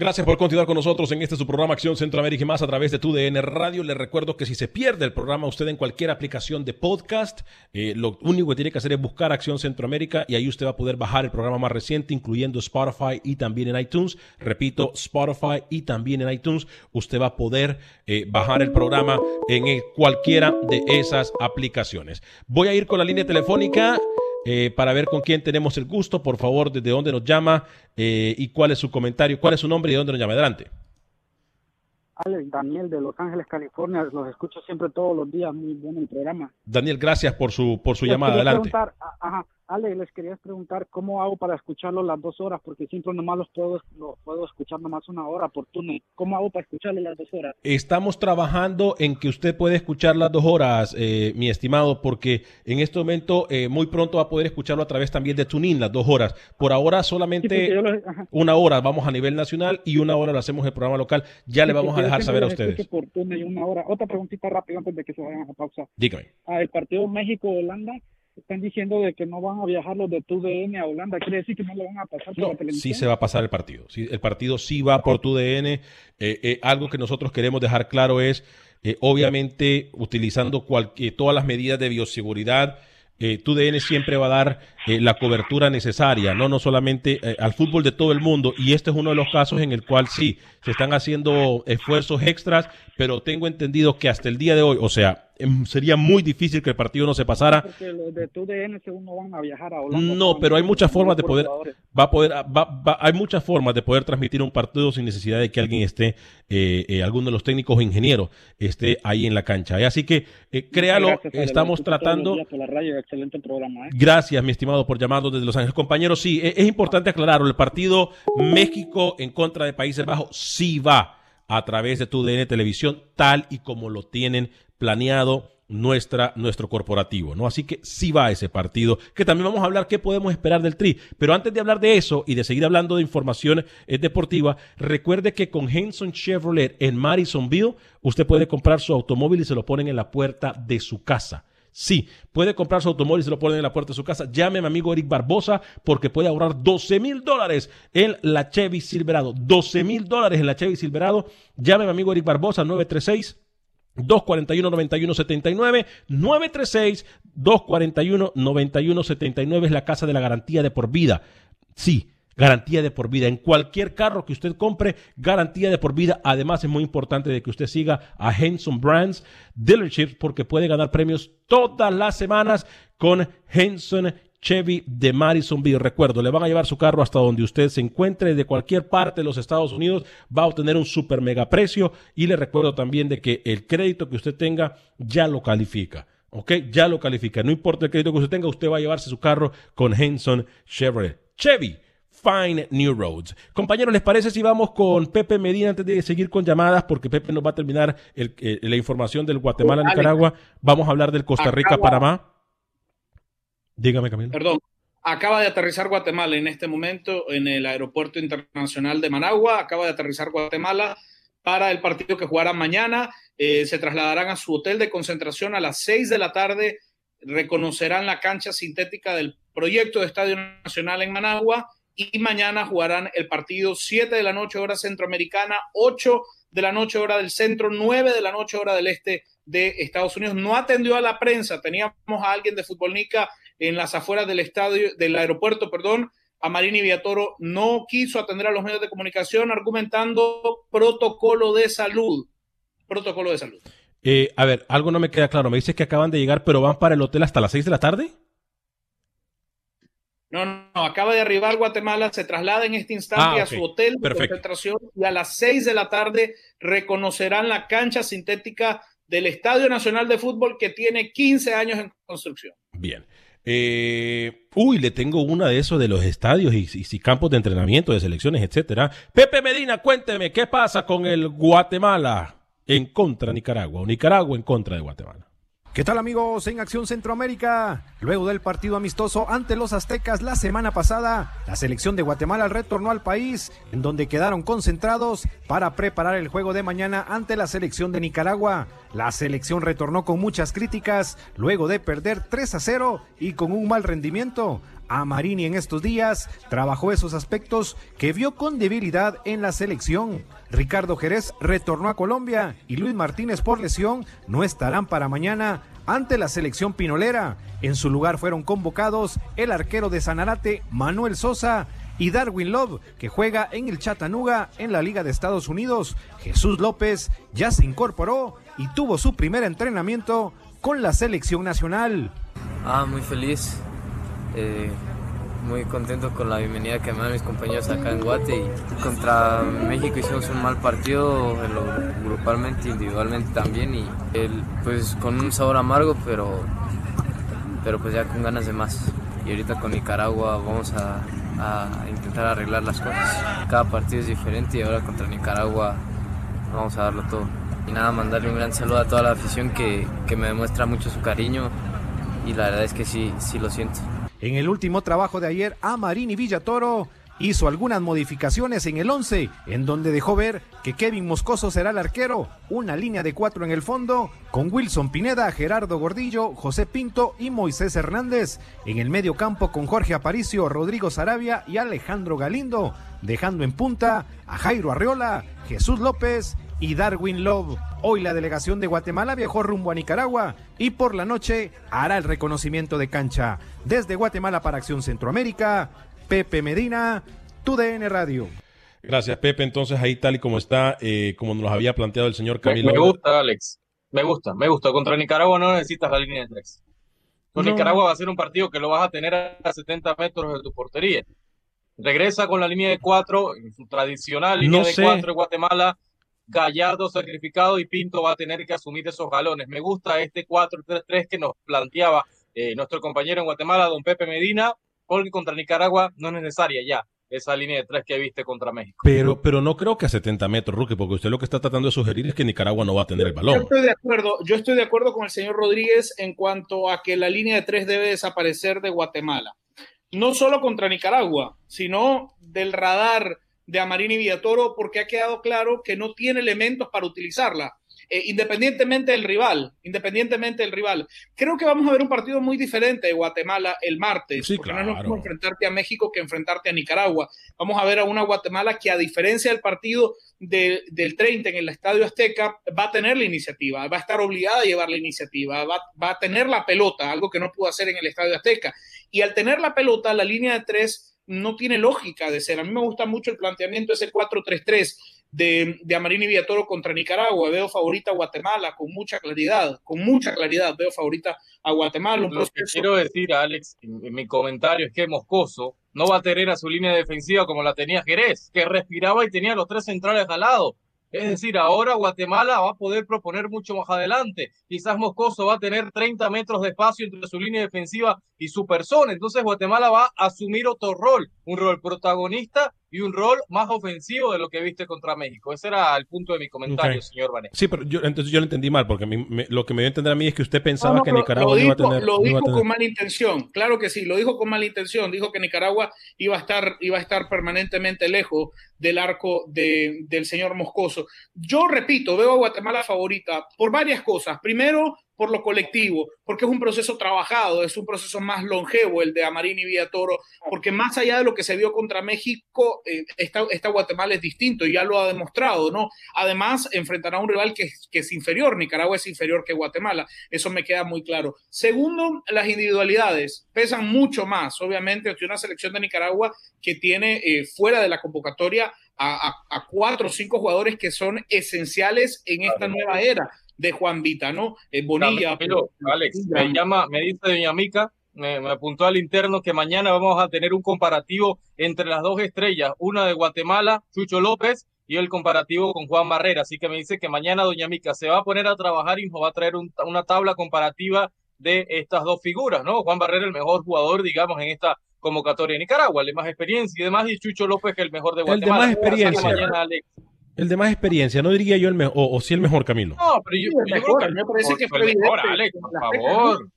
Gracias por continuar con nosotros en este su programa Acción Centroamérica y más a través de tu DN Radio. Les recuerdo que si se pierde el programa usted en cualquier aplicación de podcast, eh, lo único que tiene que hacer es buscar Acción Centroamérica y ahí usted va a poder bajar el programa más reciente, incluyendo Spotify y también en iTunes. Repito, Spotify y también en iTunes. Usted va a poder eh, bajar el programa en cualquiera de esas aplicaciones. Voy a ir con la línea telefónica. Eh, para ver con quién tenemos el gusto, por favor, desde dónde nos llama eh, y cuál es su comentario, cuál es su nombre y de dónde nos llama. Adelante.
Alex Daniel de Los Ángeles, California. Los escucho siempre todos los días. Muy bueno el programa.
Daniel, gracias por su, por su llamada. Adelante.
ajá, Alex, les quería preguntar cómo hago para escucharlos las dos horas, porque siempre nomás los puedo, los puedo escuchar nomás una hora por turno. ¿Cómo hago para escucharlos las dos horas?
Estamos trabajando en que usted puede escuchar las dos horas, eh, mi estimado, porque en este momento eh, muy pronto va a poder escucharlo a través también de TuneIn, las dos horas. Por ahora solamente una hora vamos a nivel nacional y una hora lo hacemos en el programa local. Ya le vamos a dejar saber a ustedes.
por turno y una hora. Otra preguntita rápida antes de que se vayan a pausa.
Dígame.
Ah, el partido México-Holanda, están diciendo de que no van a viajar los de TUDN a Holanda. ¿Quiere decir que no lo van a pasar por la televisión?
Sí se va a pasar el partido. Sí, el partido sí va por tu DN. Eh, eh, algo que nosotros queremos dejar claro es, eh, obviamente, utilizando todas las medidas de bioseguridad. Eh, tu DN siempre va a dar eh, la cobertura necesaria, no no solamente eh, al fútbol de todo el mundo. Y este es uno de los casos en el cual sí se están haciendo esfuerzos extras, pero tengo entendido que hasta el día de hoy, o sea, sería muy difícil que el partido no se pasara.
Porque los de TUDN según no van a viajar a Holanda.
No, pero hay muchas formas de poder, va a poder, va- va- hay muchas formas de poder transmitir un partido sin necesidad de que alguien esté, eh, eh, alguno de los técnicos o ingenieros esté ahí en la cancha. Así que eh, créalo,
Gracias,
estamos tratando.
la radio, excelente programa. ¿eh?
Gracias, mi estimado, por llamarnos desde Los Ángeles. Compañeros, sí, e- es importante aclararlo. El partido México en contra de Países Bajos sí va a través de tu DN Televisión, tal y como lo tienen planeado nuestro corporativo, ¿no? Así que sí va ese partido, que también vamos a hablar qué podemos esperar del Tri. Pero antes de hablar de eso y de seguir hablando de información eh, deportiva, recuerde que con Henson Chevrolet en Madisonville, usted puede comprar su automóvil y se lo ponen en la puerta de su casa. Sí, puede comprar su automóvil y se lo ponen en la puerta de su casa. Llame a mi amigo Eric Barbosa porque puede ahorrar 12 mil dólares en la Chevy Silverado. 12 mil dólares en la Chevy Silverado. Llame a mi amigo Eric Barbosa 936 241-9179, 936-241-9179 es la casa de la garantía de por vida. Sí, garantía de por vida. En cualquier carro que usted compre, garantía de por vida. Además, es muy importante de que usted siga a Henson Brands Dealerships porque puede ganar premios todas las semanas con Henson Chevy de Madisonville. Recuerdo, le van a llevar su carro hasta donde usted se encuentre, de cualquier parte de los Estados Unidos, va a obtener un super mega precio y le recuerdo también de que el crédito que usted tenga ya lo califica. ¿Ok? Ya lo califica. No importa el crédito que usted tenga, usted va a llevarse su carro con Henson Chevrolet. Chevy. Fine New Roads. Compañeros, ¿les parece si vamos con Pepe Medina antes de seguir con llamadas? Porque Pepe nos va a terminar el, eh, la información del Guatemala-Nicaragua. Vamos a hablar del Costa Rica-Panamá. Dígame, Camilo.
Perdón. Acaba de aterrizar Guatemala en este momento en el Aeropuerto Internacional de Managua. Acaba de aterrizar Guatemala para el partido que jugará mañana. Eh, se trasladarán a su hotel de concentración a las seis de la tarde. Reconocerán la cancha sintética del proyecto de Estadio Nacional en Managua y mañana jugarán el partido 7 de la noche hora centroamericana, 8 de la noche hora del centro, 9 de la noche hora del este de Estados Unidos. No atendió a la prensa, teníamos a alguien de Futbolnica en las afueras del estadio, del aeropuerto, perdón, a Marini Villatoro no quiso atender a los medios de comunicación argumentando protocolo de salud. Protocolo de salud.
Eh, a ver, algo no me queda claro. Me dices que acaban de llegar, pero van para el hotel hasta las 6 de la tarde.
No, no, acaba de arribar Guatemala, se traslada en este instante
Ah,
a su hotel de
Perfecto.
concentración y a las 6 de la tarde reconocerán la cancha sintética del Estadio Nacional de Fútbol que tiene 15 años en construcción.
Bien. Eh, uy, le tengo una de esos de los estadios y, y- campos de entrenamiento, de selecciones, etcétera. Pepe Medina, cuénteme, ¿qué pasa con el Guatemala en contra de Nicaragua o Nicaragua en contra de Guatemala?
¿Qué tal amigos en Acción Centroamérica? Luego del partido amistoso ante los aztecas la semana pasada, la selección de Guatemala retornó al país, en donde quedaron concentrados para preparar el juego de mañana ante la selección de Nicaragua. La selección retornó con muchas críticas, luego de perder 3 a 0 y con un mal rendimiento. A Marini en estos días trabajó esos aspectos que vio con debilidad en la selección. Ricardo Jerez retornó a Colombia y Luis Martínez por lesión no estarán para mañana ante la selección pinolera. En su lugar fueron convocados el arquero de Sanarate, Manuel Sosa, y Darwin Love, que juega en el Chattanooga en la Liga de Estados Unidos. Jesús López ya se incorporó y tuvo su primer entrenamiento con la selección nacional.
Ah, muy feliz, eh, muy contento con la bienvenida que me dan mis compañeros acá en Guate. Y contra México hicimos un mal partido, grupalmente, individualmente también, y el, pues con un sabor amargo, pero, pero pues ya con ganas de más. Y ahorita con Nicaragua vamos a, a intentar arreglar las cosas. Cada partido es diferente y ahora contra Nicaragua vamos a darlo todo. Y nada, mandarle un gran saludo a toda la afición que, que me demuestra mucho su cariño y la verdad es que sí, sí lo siento.
En el último trabajo de ayer, Amarini Villatoro hizo algunas modificaciones en el 11, en donde dejó ver que Kevin Moscoso será el arquero, una línea de cuatro en el fondo, con Wilson Pineda, Gerardo Gordillo, José Pinto y Moisés Hernández. En el medio campo con Jorge Aparicio, Rodrigo Sarabia y Alejandro Galindo, dejando en punta a Jairo Arreola, Jesús López y Darwin Love. Hoy la delegación de Guatemala viajó rumbo a Nicaragua y por la noche hará el reconocimiento de cancha. Desde Guatemala para Acción Centroamérica, Pepe Medina, TUDN Radio.
Gracias, Pepe. Entonces, ahí tal y como está, eh, como nos lo había planteado el señor
Me,
Camilo.
me gusta, Alex. Me gusta, me gusta. Contra Nicaragua no necesitas la línea de tres. Con
No.
Nicaragua va a ser un partido que lo vas a tener a 70 metros de tu portería. Regresa con la línea de cuatro, en su tradicional línea
No
de
sé.
cuatro de Guatemala. Gallardo sacrificado y Pinto va a tener que asumir esos galones. Me gusta este 4-3-3 que nos planteaba eh, nuestro compañero en Guatemala, don Pepe Medina, porque contra Nicaragua no es necesaria ya esa línea de tres que viste contra México.
Pero, pero no creo que a 70 metros, Ruque, porque usted lo que está tratando de sugerir es que Nicaragua no va a tener el
Yo
balón.
estoy de acuerdo, yo estoy de acuerdo con el señor Rodríguez en cuanto a que la línea de tres debe desaparecer de Guatemala. No solo contra Nicaragua, sino del radar de Amarini Villatoro, porque ha quedado claro que no tiene elementos para utilizarla, eh, independientemente del rival, independientemente del rival. Creo que vamos a ver un partido muy diferente de Guatemala el martes,
Sí,
porque no es lo
claro.
mismo enfrentarte a México que enfrentarte a Nicaragua. Vamos a ver a una Guatemala que a diferencia del partido de- del 30 en el Estadio Azteca, va a tener la iniciativa, va a estar obligada a llevar la iniciativa, va, va a tener la pelota, algo que no pudo hacer en el Estadio Azteca. Y al tener la pelota, la línea de tres no tiene lógica de ser. A mí me gusta mucho el planteamiento ese 4-3-3 de, de Amarini Villatoro contra Nicaragua. Veo favorita a Guatemala con mucha claridad, con mucha claridad veo favorita a Guatemala.
Lo que quiero decir, Alex, en, en mi comentario es que Moscoso no va a tener a su línea defensiva como la tenía Jerez, que respiraba y tenía los tres centrales al lado. Es decir, ahora Guatemala va a poder proponer mucho más adelante. Quizás Moscoso va a tener 30 metros de espacio entre su línea defensiva y su persona. Entonces Guatemala va a asumir otro rol, un rol protagonista y un rol más ofensivo de lo que viste contra México. Ese era el punto de mi comentario,
Ok.
señor Vanegas.
Sí, pero yo, entonces yo lo entendí mal, porque mi- me- lo que me dio a entender a mí es que usted pensaba
No, no,
que Nicaragua
lo
iba a
dijo,
tener.
lo
a
dijo
tener-
con mala intención, claro que sí, lo dijo con mala intención, dijo que Nicaragua iba a estar, iba a estar permanentemente lejos del arco de- del señor Moscoso. Yo repito, veo a Guatemala favorita por varias cosas. Primero, por lo colectivo, porque es un proceso trabajado, es un proceso más longevo el de Amarini y Villatoro, porque más allá de lo que se vio contra México, eh, esta, esta Guatemala es distinto y ya lo ha demostrado, ¿no? Además, enfrentará a un rival que, es- que es inferior, Nicaragua es inferior que Guatemala, eso me queda muy claro. Segundo, las individualidades pesan mucho más, obviamente, que una selección de Nicaragua que tiene eh, fuera de la convocatoria a- a cuatro o cinco jugadores que son esenciales en esta nueva era de Juan Vita, ¿no? Eh, Bonilla.
Camilo, Alex, me llama, me dice doña Mica, me, me apuntó al interno que mañana vamos a tener un comparativo entre las dos estrellas, una de Guatemala, Chucho López, y el comparativo con Juan Barrera. Así que me dice que mañana doña Mica se va a poner a trabajar y nos va a traer un- una tabla comparativa de estas dos figuras, ¿no? Juan Barrera, el mejor jugador, digamos, en esta convocatoria de Nicaragua, el de más experiencia y demás, y Chucho López, el mejor de
El de
Guatemala.
más
Así que
experiencia.
mañana, Alex,
El de más experiencia, no diría yo el mejor, o, o sí el mejor Camilo.
No, pero yo,
Sí, el
yo
mejor,
creo que
a mí me parece que
fue mejor,
evidente
Alex,
que
por favor.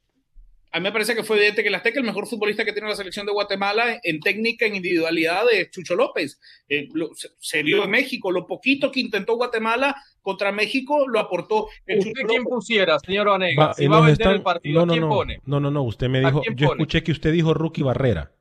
A mí me parece que fue evidente que el Azteca, el mejor futbolista que tiene la selección de Guatemala en técnica, en individualidad, es Chucho López. Eh, lo- se, se vio en México. Lo poquito que intentó Guatemala contra México lo aportó el
¿Usted
Chucho
quién
López.
pusiera, señor Vanegas?
Va,
si
y
va a vender
están-
el partido,
no, no,
¿quién
no,
pone?
no, no, no, usted me
¿A
dijo, yo
pone?
escuché que usted dijo Rookie Barrera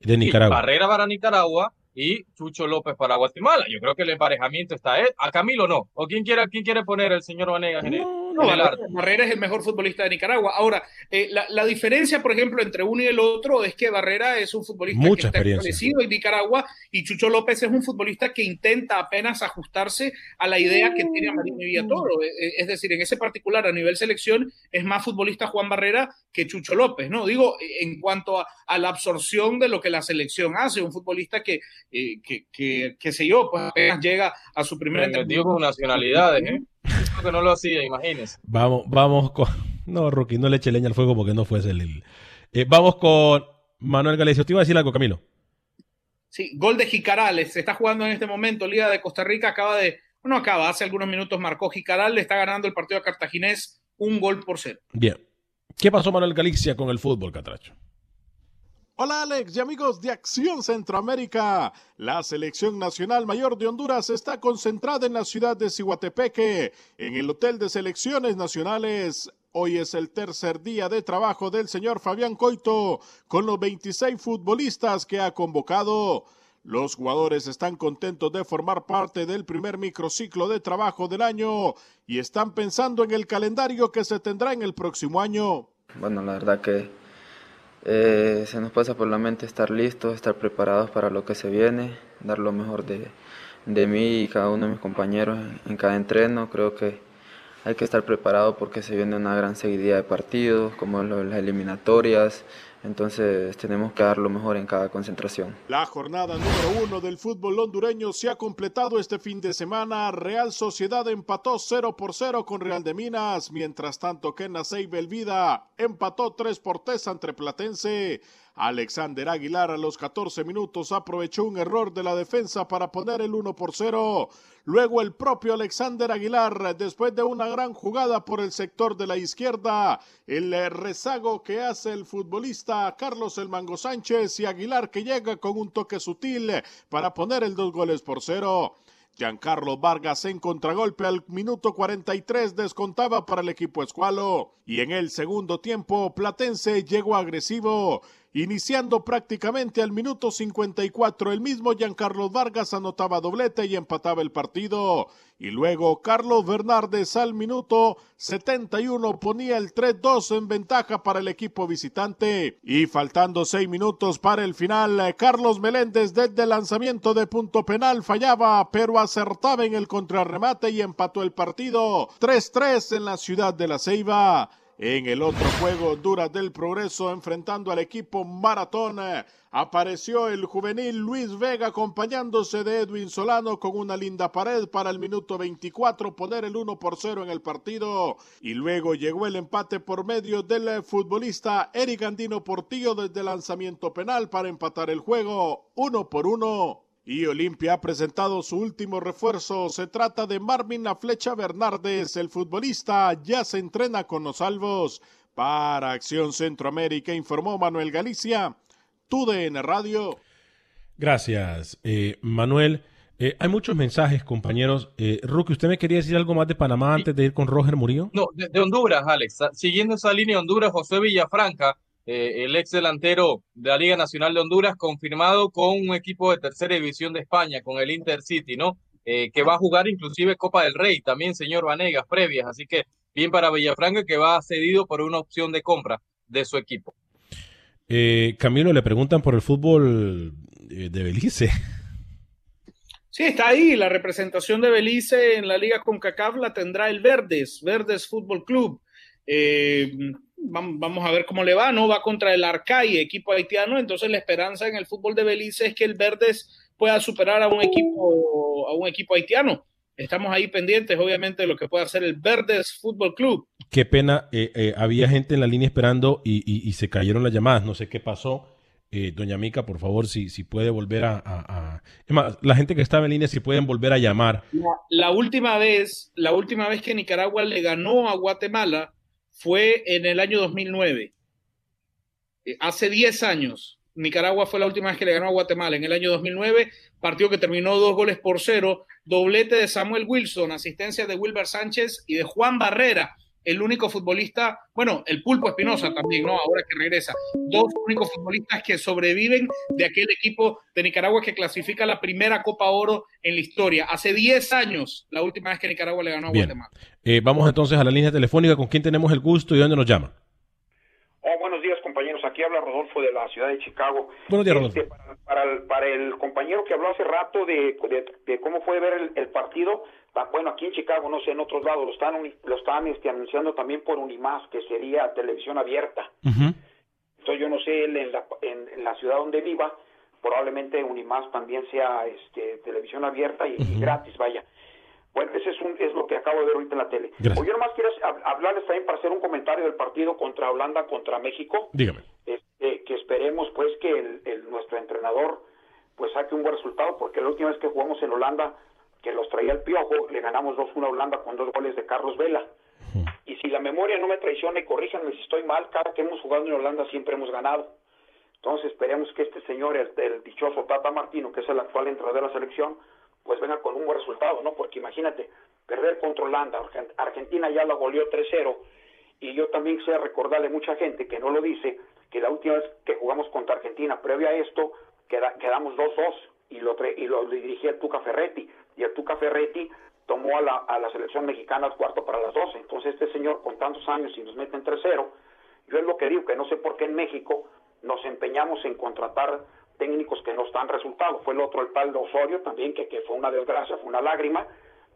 de
Sí,
Nicaragua.
Barrera para Nicaragua y Chucho López para Guatemala. Yo creo que el emparejamiento está él. A Camilo no. ¿O quién quiere, quién quiere poner el señor Vanegas en
No,
el
Barrera, es el mejor futbolista de Nicaragua. Ahora, eh, la, la diferencia, por ejemplo, entre uno y el otro es que Barrera es un futbolista
Mucha
que está establecido en Nicaragua y Chucho López es un futbolista que intenta apenas ajustarse a la idea que tiene Marino Villatoro. Eh, eh, Es decir, en ese particular, a nivel selección, es más futbolista Juan Barrera que Chucho López, ¿no? Digo, en cuanto a, a la absorción de lo que la selección hace, un futbolista que, eh, que, que, que sé yo, pues apenas llega a su primera
Me metió con nacionalidades, ¿eh? Creo que no lo hacía, imagínese.
Vamos, vamos con. No, Rookie, no le eche leña al fuego porque no fuese el. el- Eh, vamos con Manuel Galicia. Te iba a decir algo, Camilo.
Sí, gol de Jicarales. Se está jugando en este momento. Liga de Costa Rica acaba de. Bueno, acaba, hace algunos minutos marcó Jicaral. Le está ganando el partido a Cartaginés un gol por cero.
Bien. ¿Qué pasó, Manuel Galicia, con el fútbol, Catracho?
Hola Alex y amigos de Acción Centroamérica. La selección nacional mayor de Honduras está concentrada en la ciudad de Cihuatepeque, en el Hotel de Selecciones Nacionales. Hoy es el tercer día de trabajo del señor Fabián Coito con los 26 futbolistas que ha convocado. Los jugadores están contentos de formar parte del primer microciclo de trabajo del año y están pensando en el calendario que se tendrá en el próximo año.
Bueno, la verdad que eh, se nos pasa por la mente estar listos, estar preparados para lo que se viene, dar lo mejor de, de mí y cada uno de mis compañeros en, cada entreno. Creo que hay que estar preparado porque se viene una gran seguidilla de partidos, como las eliminatorias. Entonces tenemos que dar lo mejor en cada concentración.
La jornada número uno del fútbol hondureño se ha completado este fin de semana. Real Sociedad empató 0 por 0 con Real de Minas, mientras tanto que Belvida empató 3 por 3 ante Platense. Alexander Aguilar a los 14 minutos aprovechó un error de la defensa para poner el 1 por 0. Luego el propio Alexander Aguilar, después de una gran jugada por el sector de la izquierda, el rezago que hace el futbolista Carlos El Mango Sánchez y Aguilar que llega con un toque sutil para poner el dos goles por cero. Giancarlo Vargas en contragolpe al minuto 43 descontaba para el equipo escualo y en el segundo tiempo Platense llegó agresivo Iniciando prácticamente al minuto 54, el mismo Giancarlo Vargas anotaba doblete y empataba el partido. Y luego Carlos Bernardes al minuto 71 ponía el 3-2 en ventaja para el equipo visitante. Y faltando seis minutos para el final, Carlos Meléndez desde el lanzamiento de punto penal fallaba, pero acertaba en el contrarremate y empató el partido 3-3 en la ciudad de La Ceiba. En el otro juego, Honduras del Progreso enfrentando al equipo Maratón, apareció el juvenil Luis Vega acompañándose de Edwin Solano con una linda pared para el minuto 24 poner el 1 por 0 en el partido. Y luego llegó el empate por medio del futbolista Eric Andino Portillo desde lanzamiento penal para empatar el juego 1 por 1. Y Olimpia ha presentado su último refuerzo. Se trata de Marvin La Flecha Bernardes. El futbolista ya se entrena con los salvos. Para Acción Centroamérica informó Manuel Galicia. TUDN Radio.
Gracias, eh, Manuel. Eh, hay muchos mensajes, compañeros. Eh, Ruki, ¿usted me quería decir algo más de Panamá antes de ir con Roger Murillo?
No, de, de Honduras, Alex. Siguiendo esa línea, Honduras, José Villafranca eh, el ex delantero de la Liga Nacional de Honduras, confirmado con un equipo de tercera división de España, con el Intercity, ¿no? Eh, que va a jugar inclusive Copa del Rey, también señor Vanegas, previas, así que bien para Villafranca que va cedido por una opción de compra de su equipo.
Eh, Camilo, le preguntan por el fútbol de Belice.
Sí, está ahí. La representación de Belice en la Liga CONCACAF la tendrá el Verdes, Verdes Fútbol Club. Eh, vamos a ver cómo le va, ¿no? Va contra el Arcai, equipo haitiano, entonces la esperanza en el fútbol de Belice es que el Verdes pueda superar a un equipo, a un equipo haitiano. Estamos ahí pendientes, obviamente, de lo que puede hacer el Verdes Fútbol Club.
Qué pena, eh, eh, había gente en la línea esperando y, y, y, se cayeron las llamadas, no sé qué pasó. Eh, doña Mica, por favor, si, si puede volver a, a, a... Es más, la gente que estaba en línea, si pueden volver a llamar.
La, la última vez, la última vez que Nicaragua le ganó a Guatemala, fue en el año 2009. Hace 10 años, Nicaragua fue la última vez que le ganó a Guatemala. En el año 2009, partido que terminó dos goles por cero, doblete de Samuel Wilson, asistencia de Wilber Sánchez y de Juan Barrera, el único futbolista, bueno, el Pulpo Espinosa también, ¿no? Ahora que regresa. Dos únicos futbolistas que sobreviven de aquel equipo de Nicaragua que clasifica la primera Copa Oro en la historia. Hace 10 años, la última vez que Nicaragua le ganó a. Guatemala.
Eh, vamos entonces a la línea telefónica. ¿Con quién tenemos el gusto y dónde nos llama?
Oh, buenos días, compañeros. Aquí habla Rodolfo de la ciudad de Chicago.
Buenos días, Rodolfo.
Este, para, para, el, para, el, compañero que habló hace rato de, de, de cómo fue ver el, el, partido, bueno, aquí en Chicago, no sé, en otros lados, lo están, lo están este, anunciando también por Unimás, que sería televisión abierta.
Uh -huh.
Entonces, yo no sé, en la, en, en la ciudad donde viva, probablemente Unimás también sea este, televisión abierta y, uh -huh. y gratis, vaya. Bueno, ese es, un, es lo que acabo de ver ahorita en la tele.
Gracias.
O yo nomás quiero hablarles también para hacer un comentario del partido contra Holanda, contra México.
Dígame.
Esperemos, pues, que el, el, nuestro entrenador pues saque un buen resultado, porque la última vez que jugamos en Holanda, que los traía el piojo, le ganamos 2-1 a Holanda con dos goles de Carlos Vela. Y si la memoria no me traiciona, y corríjanme si estoy mal, cada que hemos jugado en Holanda siempre hemos ganado. Entonces esperemos que este señor, el, el dichoso Tata Martino, que es el actual entrenador de la selección, pues venga con un buen resultado, ¿no? Porque imagínate, perder contra Holanda, Argentina ya la goleó 3-0, y yo también quisiera recordarle a mucha gente que no lo dice, que la última vez que jugamos contra Argentina, previa a esto, queda, quedamos 2-2, y lo, y lo dirigía el Tuca Ferretti, y el Tuca Ferretti tomó a la, a la selección mexicana al cuarto para las 12, entonces este señor con tantos años y nos mete en 3-0, yo es lo que digo, que no sé por qué en México nos empeñamos en contratar técnicos que no están resultados. Fue el otro, el tal de Osorio también, que, que fue una desgracia, fue una lágrima,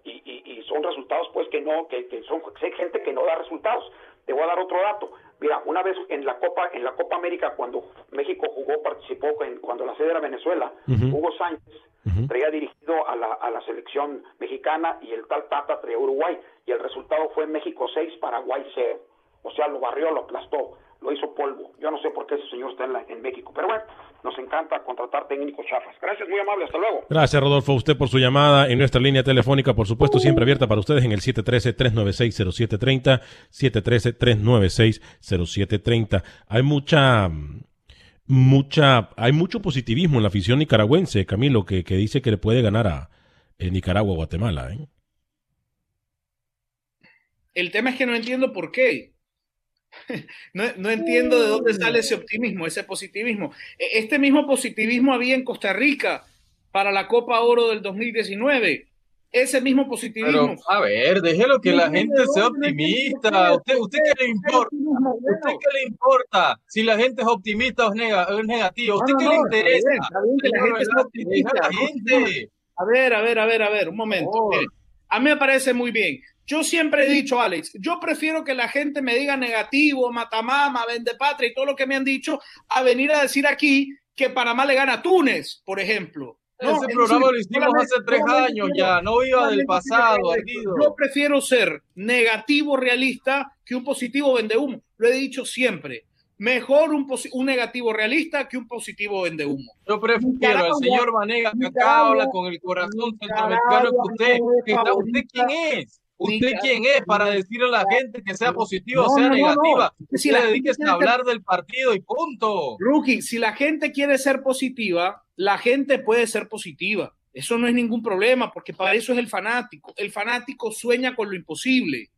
y, y, y son resultados pues que no, que, que son hay gente que no da resultados. Te voy a dar otro dato. Mira, una vez en la Copa, en la Copa América, cuando México jugó, participó en, cuando la sede era Venezuela, uh -huh. Hugo Sánchez uh -huh. traía dirigido a la, a la selección mexicana y el tal Tata traía Uruguay, y el resultado fue México 6, Paraguay 0. O sea, lo barrió, lo aplastó, lo hizo polvo. Yo no sé por qué ese señor está en, la, en México, pero bueno, nos encanta contratar técnicos chafas. Gracias, muy amable, hasta luego.
Gracias, Rodolfo, a usted por su llamada en nuestra línea telefónica, por supuesto, siempre abierta para ustedes en el 713-396-0730, 713-396-0730. Hay mucha, mucha, hay mucho positivismo en la afición nicaragüense, Camilo, que, que dice que le puede ganar a eh, Nicaragua o Guatemala. ¿eh?
El tema es que no entiendo por qué. [LAUGHS] No, no entiendo de dónde sale ese optimismo, ese positivismo. E- Este mismo positivismo había en Costa Rica para la Copa Oro del 2019. Ese mismo positivismo.
Pero, a ver, déjelo que la gente sea optimista. ¿Usted, usted qué le importa? ¿Usted qué le importa si la gente es optimista o es, nega- o es negativa? ¿Usted qué le interesa?
que la gente sea optimista.
a
ver, a ver, a ver, a ver, un momento. A mí me parece muy bien. Yo siempre he dicho, Alex, yo prefiero que la gente me diga negativo, matamama, vende patria y todo lo que me han dicho, a venir a decir aquí que Panamá le gana a Túnez, por ejemplo. No,
Ese
es
programa
decir,
lo hicimos hace tres años ya, no iba del pasado, Ardido.
Yo prefiero ser negativo realista que un positivo vende humo. Lo he dicho siempre. Mejor un, negativo realista que un positivo vende humo.
Yo prefiero al señor Vanega que acá habla con el corazón centroamericano que usted. que está- ¿Usted quién es? ¿Usted quién es para decirle a la gente que sea positiva o
No,
sea
no, no, no.
negativa?
Si la quiere
a hablar
ser-
del partido y punto.
Rookie, si la gente quiere ser positiva, la gente puede ser positiva. Eso no es ningún problema, porque para eso es el fanático. El fanático sueña con lo imposible.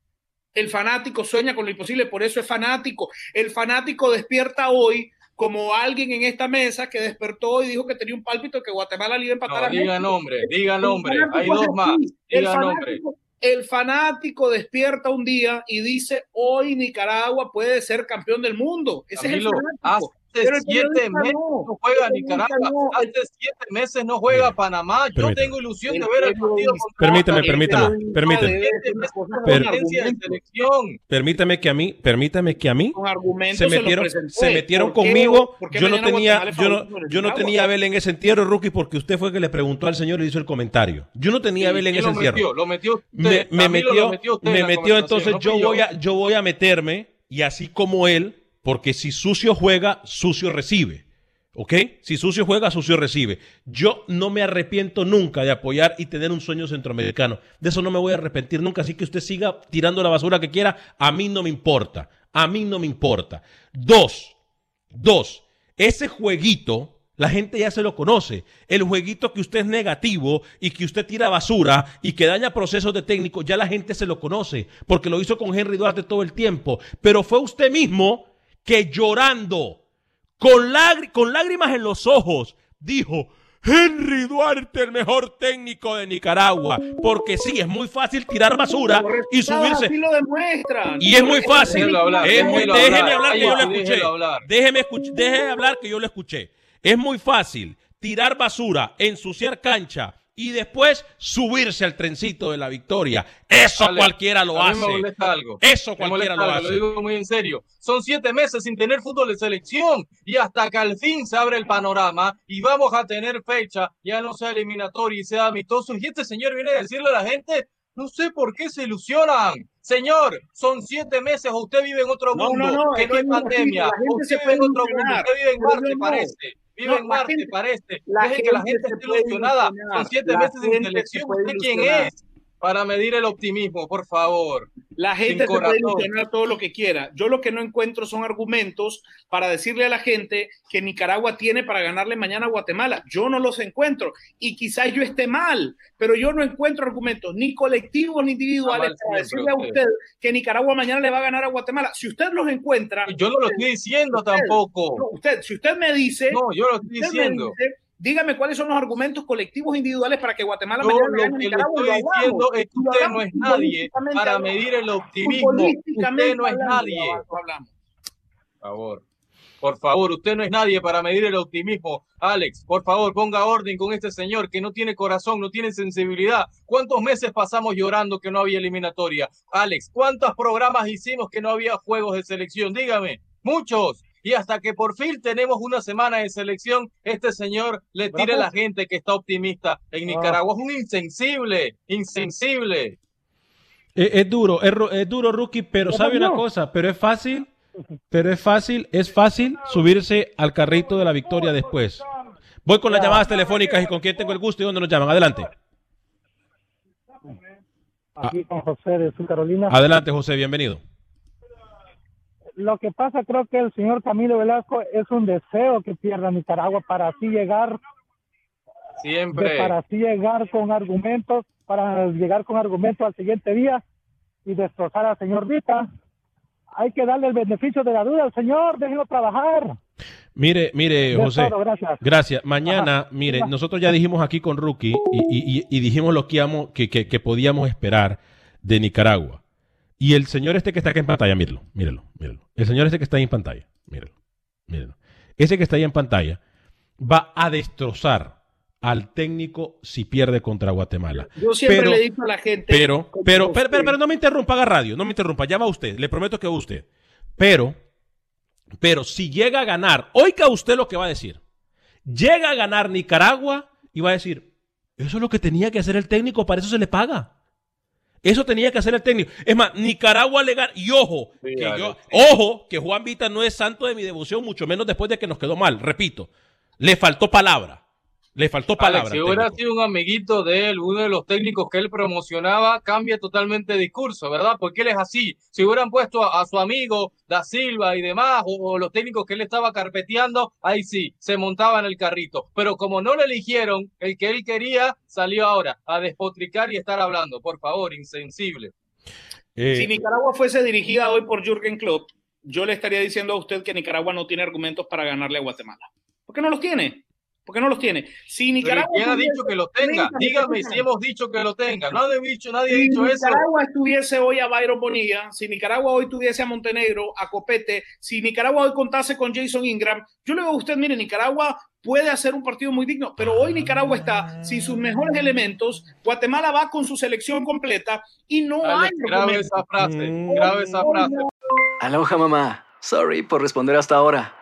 El fanático sueña con lo imposible, por eso es fanático. El fanático despierta hoy como alguien en esta mesa que despertó y dijo que tenía un pálpito que Guatemala le iba a empatar
No,
a
diga nombre, diga nombre. Hay dos más. Diga nombre.
El fanático despierta un día y dice, hoy Nicaragua puede ser campeón del mundo. Ese
Camilo,
es el fanático.
Hace siete meses
no.
no juega Nicaragua,
no.
hace siete meses no juega Panamá. Yo
Permítame.
tengo ilusión de ver el partido
Permítame, permítame, permítame. Permítame que a mí, permítame que a mí se metieron, se metieron
¿Por qué-
conmigo.
qué
Yo no tenía, yo no, yo no tenía vela en ese entierro, rookie, porque usted fue el que le preguntó al señor y le hizo el comentario. Yo no tenía vela en
¿Quién
ese entierro.
Lo metió
me, metió,
en
me metió, entonces yo voy a, yo voy a meterme y así como él, porque si sucio juega, sucio recibe. ¿Ok? Si sucio juega, sucio recibe. Yo no me arrepiento nunca de apoyar y tener un sueño centroamericano. De eso no me voy a arrepentir nunca. Así que usted siga tirando la basura que quiera. A mí no me importa. A mí no me importa. Dos. Dos. Ese jueguito, la gente ya se lo conoce. El jueguito que usted es negativo y que usted tira basura y que daña procesos de técnico, ya la gente se lo conoce. Porque lo hizo con Henry Duarte todo el tiempo. Pero fue usted mismo que llorando con, lágri- con lágrimas en los ojos, dijo, Henry Duarte, el mejor técnico de Nicaragua. Porque sí, es muy fácil tirar basura y subirse.
Así lo demuestran.
Y es muy fácil.
Déjelo hablar,
Es muy-
déjelo
déjeme
hablar.
que yo lo escuché. Déjeme, escuch- déjeme hablar que yo lo escuché. Es muy fácil tirar basura, ensuciar cancha y después subirse al trencito de la victoria. Eso
Ale,
cualquiera lo
a mí
hace.
me molesta algo.
Eso
Me
cualquiera
molesta
lo
algo,
hace.
Lo digo muy en serio. Son siete meses sin tener fútbol de selección y hasta que al fin se abre el panorama y vamos a tener fecha, ya no sea eliminatorio y sea amistoso. Y este señor viene a decirle a la gente, no sé por qué se ilusionan. Señor, son siete meses o usted vive en otro
No,
mundo,
no, no,
pandemia. Usted vive en otro mundo, usted vive en Marte, parece. Vive
No,
en Marte,
gente-
parece.
la
Deje que la
gente
esté ilusionada. Son siete meses selección.
puede
¿Usted quién
ilusionar.
es? Para medir el optimismo, por favor.
La gente se puede ilusionar todo lo que quiera. Yo lo que no encuentro son argumentos para decirle a la gente que Nicaragua tiene para ganarle mañana a Guatemala. Yo no los encuentro. Y quizás yo esté mal, pero yo no encuentro argumentos ni colectivos ni individuales para decirle a
usted.
que Nicaragua mañana le va a ganar a Guatemala. Si usted los encuentra.
Yo no lo estoy diciendo
usted-
tampoco.
no, usted, si usted me dice.
No, yo lo estoy diciendo.
dice, dígame cuáles son los argumentos colectivos individuales para que Guatemala
Yo
mañana
lo que le estoy
lo
diciendo es que usted no es nadie para medir el optimismo. Usted no es nadie. Por favor. Por favor, usted no es nadie para medir el optimismo. Alex, por favor, ponga orden con este señor que no tiene corazón, no tiene sensibilidad. ¿Cuántos meses pasamos llorando que no había eliminatoria? Alex, ¿cuántos programas hicimos que no había juegos de selección? Dígame, muchos. Y hasta que por fin tenemos una semana de selección, este señor le tira a la gente que está optimista en Nicaragua. Es un insensible, insensible.
Es, es duro, es, duro, rookie, pero
¿Qué
sabe una cosa, pero es fácil, pero es fácil, es fácil subirse al carrito de la victoria después. Voy con las llamadas telefónicas y con quién tengo el gusto y dónde nos llaman. Adelante.
Aquí con José de Sur Carolina.
Adelante, José, bienvenido.
Lo que pasa, creo que el señor Camilo Velasco es un deseo que pierda Nicaragua para así llegar,
Siempre.
para así llegar con argumentos, para llegar con argumentos al siguiente día y destrozar al señor Vita. hay que darle el beneficio de la duda al señor, déjenlo trabajar.
Mire, mire, José.
todo, gracias.
Gracias. Mañana,
Ajá.
mire,
Ajá.
nosotros ya dijimos aquí con Rookie y, y- y- y dijimos lo que, íbamos- que, que- que podíamos esperar de Nicaragua. Y el señor este que está aquí en pantalla, mírelo, mírelo, mírelo. El señor este que está ahí en pantalla, mírelo, mírelo. Ese que está ahí en pantalla va a destrozar al técnico si pierde contra Guatemala.
Yo siempre
Pero-
le dicho a la gente.
Pero, pero, pero, pero, pero no me interrumpa, haga radio, no me interrumpa, ya va usted, le prometo que va usted. Pero, pero si llega a ganar, oiga usted lo que va a decir. Llega a ganar Nicaragua y va a decir, eso es lo que tenía que hacer el técnico, para eso se le paga. Eso tenía que hacer el técnico. Es más, Nicaragua le gana. Y ojo,
Sí,
que yo, ojo, que Juan Vita no es santo de mi devoción, mucho menos después de que nos quedó mal. Repito, le faltó palabra. Le faltó palabra.
Alex, si hubiera sido un amiguito de él, uno de los técnicos que él promocionaba, cambia totalmente de discurso, ¿verdad? Porque él es así. Si hubieran puesto a, a su amigo Da Silva y demás, o, o los técnicos que él estaba carpeteando, ahí sí, se montaba en el carrito. Pero como no le eligieron, el que él quería salió ahora a despotricar y estar hablando. Por favor, insensible.
Eh,
Si Nicaragua fuese dirigida hoy por Jürgen Klopp, yo le estaría diciendo a usted que Nicaragua no tiene argumentos para ganarle a Guatemala. ¿Por qué no los tiene? ¿Por qué no los tiene? Si Nicaragua
¿quién ha dicho que lo tenga? Dígame si hemos dicho que lo tenga. Nadie ha dicho, nadie ha
Si
dicho eso.
Nicaragua estuviese hoy a Byron Bonilla, si Nicaragua hoy tuviese a Montenegro, a Copete, si Nicaragua hoy contase con Jason Ingram, yo le digo a usted, mire, Nicaragua puede hacer un partido muy digno, pero hoy Nicaragua está sin sus mejores elementos, Guatemala va con su selección completa y no
Alex,
hay
grave esa frase, grave esa frase.
Aloha mamá. Sorry por responder hasta ahora.